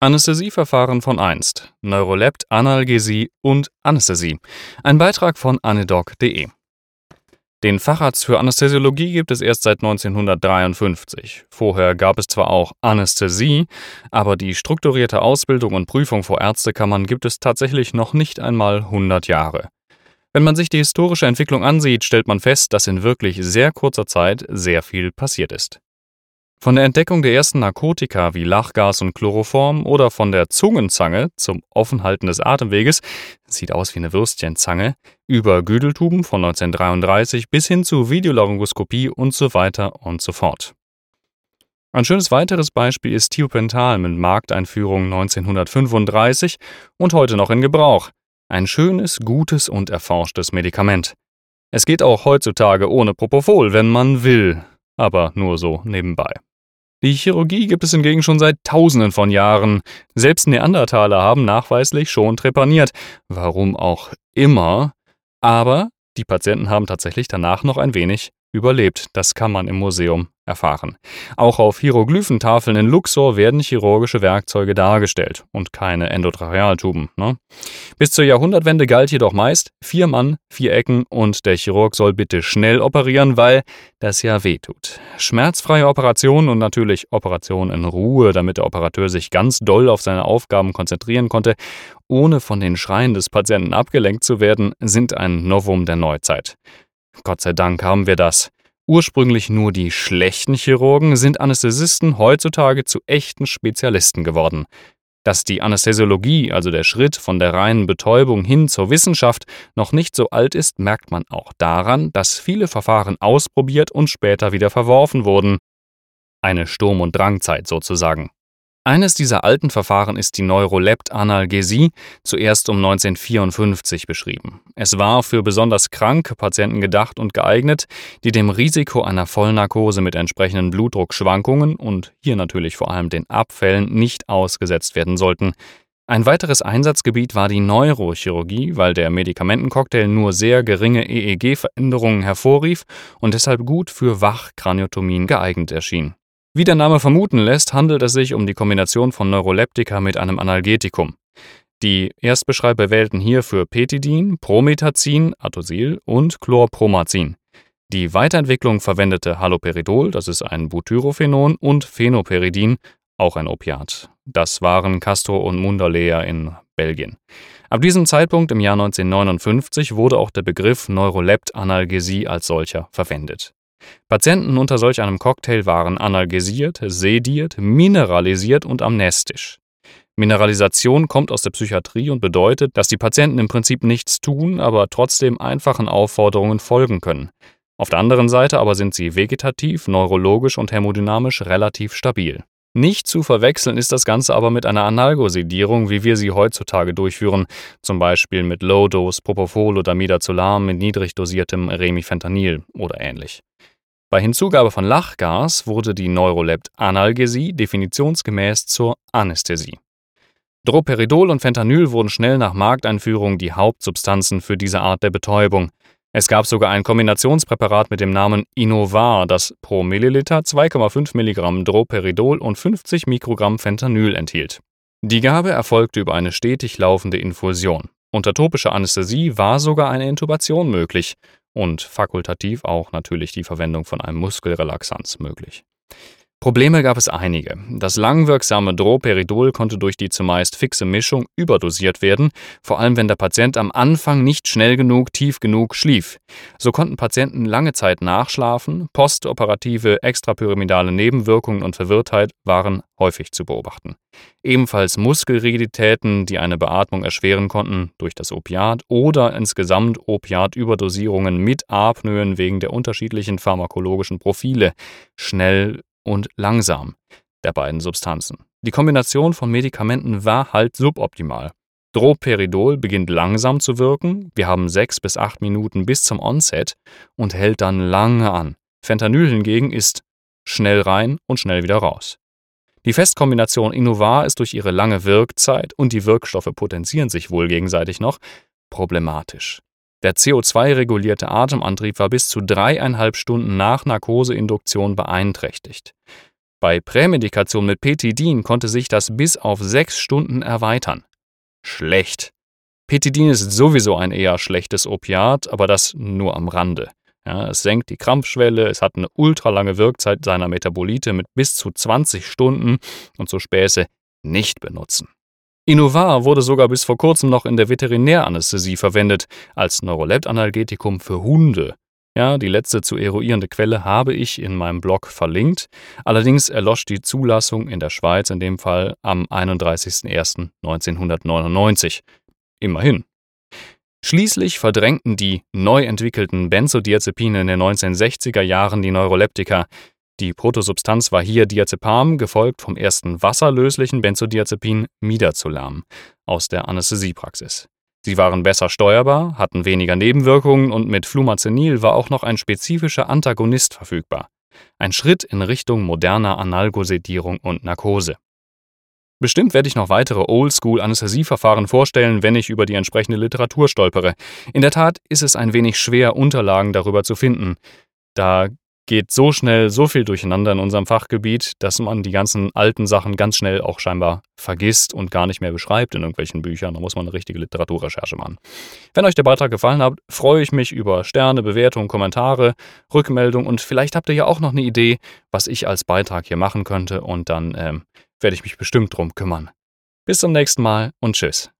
Anästhesieverfahren von einst. Neurolept, Analgesie und Anästhesie. Ein Beitrag von anedoc.de. Den Facharzt für Anästhesiologie gibt es erst seit 1953. Vorher gab es zwar auch Anästhesie, aber die strukturierte Ausbildung und Prüfung vor Ärztekammern gibt es tatsächlich noch nicht einmal 100 Jahre. Wenn man sich die historische Entwicklung ansieht, stellt man fest, dass in wirklich sehr kurzer Zeit sehr viel passiert ist. Von der Entdeckung der ersten Narkotika wie Lachgas und Chloroform oder von der Zungenzange zum Offenhalten des Atemweges, sieht aus wie eine Würstchenzange, über Güdeltuben von 1933 bis hin zu Videolaryngoskopie und so weiter und so fort. Ein schönes weiteres Beispiel ist Thiopental mit Markteinführung 1935 und heute noch in Gebrauch. Ein schönes, gutes und erforschtes Medikament. Es geht auch heutzutage ohne Propofol, wenn man will, aber nur so nebenbei. Die Chirurgie gibt es hingegen schon seit Tausenden von Jahren. Selbst Neandertaler haben nachweislich schon trepaniert. Warum auch immer. Aber die Patienten haben tatsächlich danach noch ein wenig überlebt. Das kann man im Museum erfahren. Auch auf Hieroglyphentafeln in Luxor werden chirurgische Werkzeuge dargestellt und keine Endotrachealtuben. Ne? Bis zur Jahrhundertwende galt jedoch meist vier Mann, vier Ecken und der Chirurg soll bitte schnell operieren, weil das ja wehtut. Schmerzfreie Operationen und natürlich Operationen in Ruhe, damit der Operateur sich ganz doll auf seine Aufgaben konzentrieren konnte, ohne von den Schreien des Patienten abgelenkt zu werden, sind ein Novum der Neuzeit. Gott sei Dank haben wir das. Ursprünglich nur die schlechten Chirurgen sind Anästhesisten heutzutage zu echten Spezialisten geworden. Dass die Anästhesiologie, also der Schritt von der reinen Betäubung hin zur Wissenschaft, noch nicht so alt ist, merkt man auch daran, dass viele Verfahren ausprobiert und später wieder verworfen wurden. Eine Sturm- und Drangzeit sozusagen. Eines dieser alten Verfahren ist die Neuroleptalgesie, zuerst um 1954 beschrieben. Es war für besonders kranke Patienten gedacht und geeignet, die dem Risiko einer Vollnarkose mit entsprechenden Blutdruckschwankungen und hier natürlich vor allem den Abfällen nicht ausgesetzt werden sollten. Ein weiteres Einsatzgebiet war die Neurochirurgie, weil der Medikamentencocktail nur sehr geringe EEG-Veränderungen hervorrief und deshalb gut für Wachkraniotomien geeignet erschien. Wie der Name vermuten lässt, handelt es sich um die Kombination von Neuroleptika mit einem Analgetikum. Die Erstbeschreiber wählten hierfür Petidin, Prometazin, Atosil und Chlorpromazin. Die Weiterentwicklung verwendete Haloperidol, das ist ein Butyrophenon, und Phenoperidin, auch ein Opiat. Das waren Castro und Munderlea in Belgien. Ab diesem Zeitpunkt im Jahr 1959 wurde auch der Begriff Neuroleptalgesie als solcher verwendet. Patienten unter solch einem Cocktail waren analgesiert, sediert, mineralisiert und amnestisch. Mineralisation kommt aus der Psychiatrie und bedeutet, dass die Patienten im Prinzip nichts tun, aber trotzdem einfachen Aufforderungen folgen können. Auf der anderen Seite aber sind sie vegetativ, neurologisch und thermodynamisch relativ stabil. Nicht zu verwechseln ist das Ganze aber mit einer Analgosedierung, wie wir sie heutzutage durchführen, zum Beispiel mit Low-Dose Propofol oder Midazolam mit niedrig dosiertem Remifentanil oder ähnlich. Bei Hinzugabe von Lachgas wurde die Neurolept-Analgesie definitionsgemäß zur Anästhesie. Droperidol und Fentanyl wurden schnell nach Markteinführung die Hauptsubstanzen für diese Art der Betäubung. Es gab sogar ein Kombinationspräparat mit dem Namen Innovar, das pro Milliliter 2,5 Milligramm Droperidol und 50 Mikrogramm Fentanyl enthielt. Die Gabe erfolgte über eine stetig laufende Infusion. Unter topischer Anästhesie war sogar eine Intubation möglich und fakultativ auch natürlich die Verwendung von einem Muskelrelaxanz möglich. Probleme gab es einige. Das langwirksame Droperidol konnte durch die zumeist fixe Mischung überdosiert werden, vor allem wenn der Patient am Anfang nicht schnell genug, tief genug schlief. So konnten Patienten lange Zeit nachschlafen, postoperative extrapyramidale Nebenwirkungen und Verwirrtheit waren häufig zu beobachten. Ebenfalls Muskelrigiditäten, die eine Beatmung erschweren konnten durch das Opiat oder insgesamt Opiatüberdosierungen mit Apnoen wegen der unterschiedlichen pharmakologischen Profile, schnell und langsam der beiden Substanzen. Die Kombination von Medikamenten war halt suboptimal. Droperidol beginnt langsam zu wirken, wir haben sechs bis acht Minuten bis zum Onset und hält dann lange an. Fentanyl hingegen ist schnell rein und schnell wieder raus. Die Festkombination Innovar ist durch ihre lange Wirkzeit und die Wirkstoffe potenzieren sich wohl gegenseitig noch problematisch. Der CO2-regulierte Atemantrieb war bis zu dreieinhalb Stunden nach Narkoseinduktion beeinträchtigt. Bei Prämedikation mit Petidin konnte sich das bis auf sechs Stunden erweitern. Schlecht. Petidin ist sowieso ein eher schlechtes Opiat, aber das nur am Rande. Ja, es senkt die Krampfschwelle, es hat eine ultralange Wirkzeit seiner Metabolite mit bis zu 20 Stunden und so Späße nicht benutzen. Innovar wurde sogar bis vor kurzem noch in der Veterinäranästhesie verwendet, als Neuroleptanalgetikum für Hunde. Ja, die letzte zu eruierende Quelle habe ich in meinem Blog verlinkt. Allerdings erlosch die Zulassung in der Schweiz in dem Fall am 31.01.1999. Immerhin. Schließlich verdrängten die neu entwickelten Benzodiazepine in den 1960er Jahren die Neuroleptika. Die Protosubstanz war hier Diazepam, gefolgt vom ersten wasserlöslichen Benzodiazepin Midazolam aus der Anästhesiepraxis. Sie waren besser steuerbar, hatten weniger Nebenwirkungen und mit Flumazenil war auch noch ein spezifischer Antagonist verfügbar. Ein Schritt in Richtung moderner Analgosedierung und Narkose. Bestimmt werde ich noch weitere Oldschool-Anästhesieverfahren vorstellen, wenn ich über die entsprechende Literatur stolpere. In der Tat ist es ein wenig schwer, Unterlagen darüber zu finden. Da geht so schnell so viel durcheinander in unserem Fachgebiet, dass man die ganzen alten Sachen ganz schnell auch scheinbar vergisst und gar nicht mehr beschreibt in irgendwelchen Büchern. Da muss man eine richtige Literaturrecherche machen. Wenn euch der Beitrag gefallen hat, freue ich mich über Sterne, Bewertungen, Kommentare, Rückmeldungen und vielleicht habt ihr ja auch noch eine Idee, was ich als Beitrag hier machen könnte und dann ähm, werde ich mich bestimmt drum kümmern. Bis zum nächsten Mal und tschüss.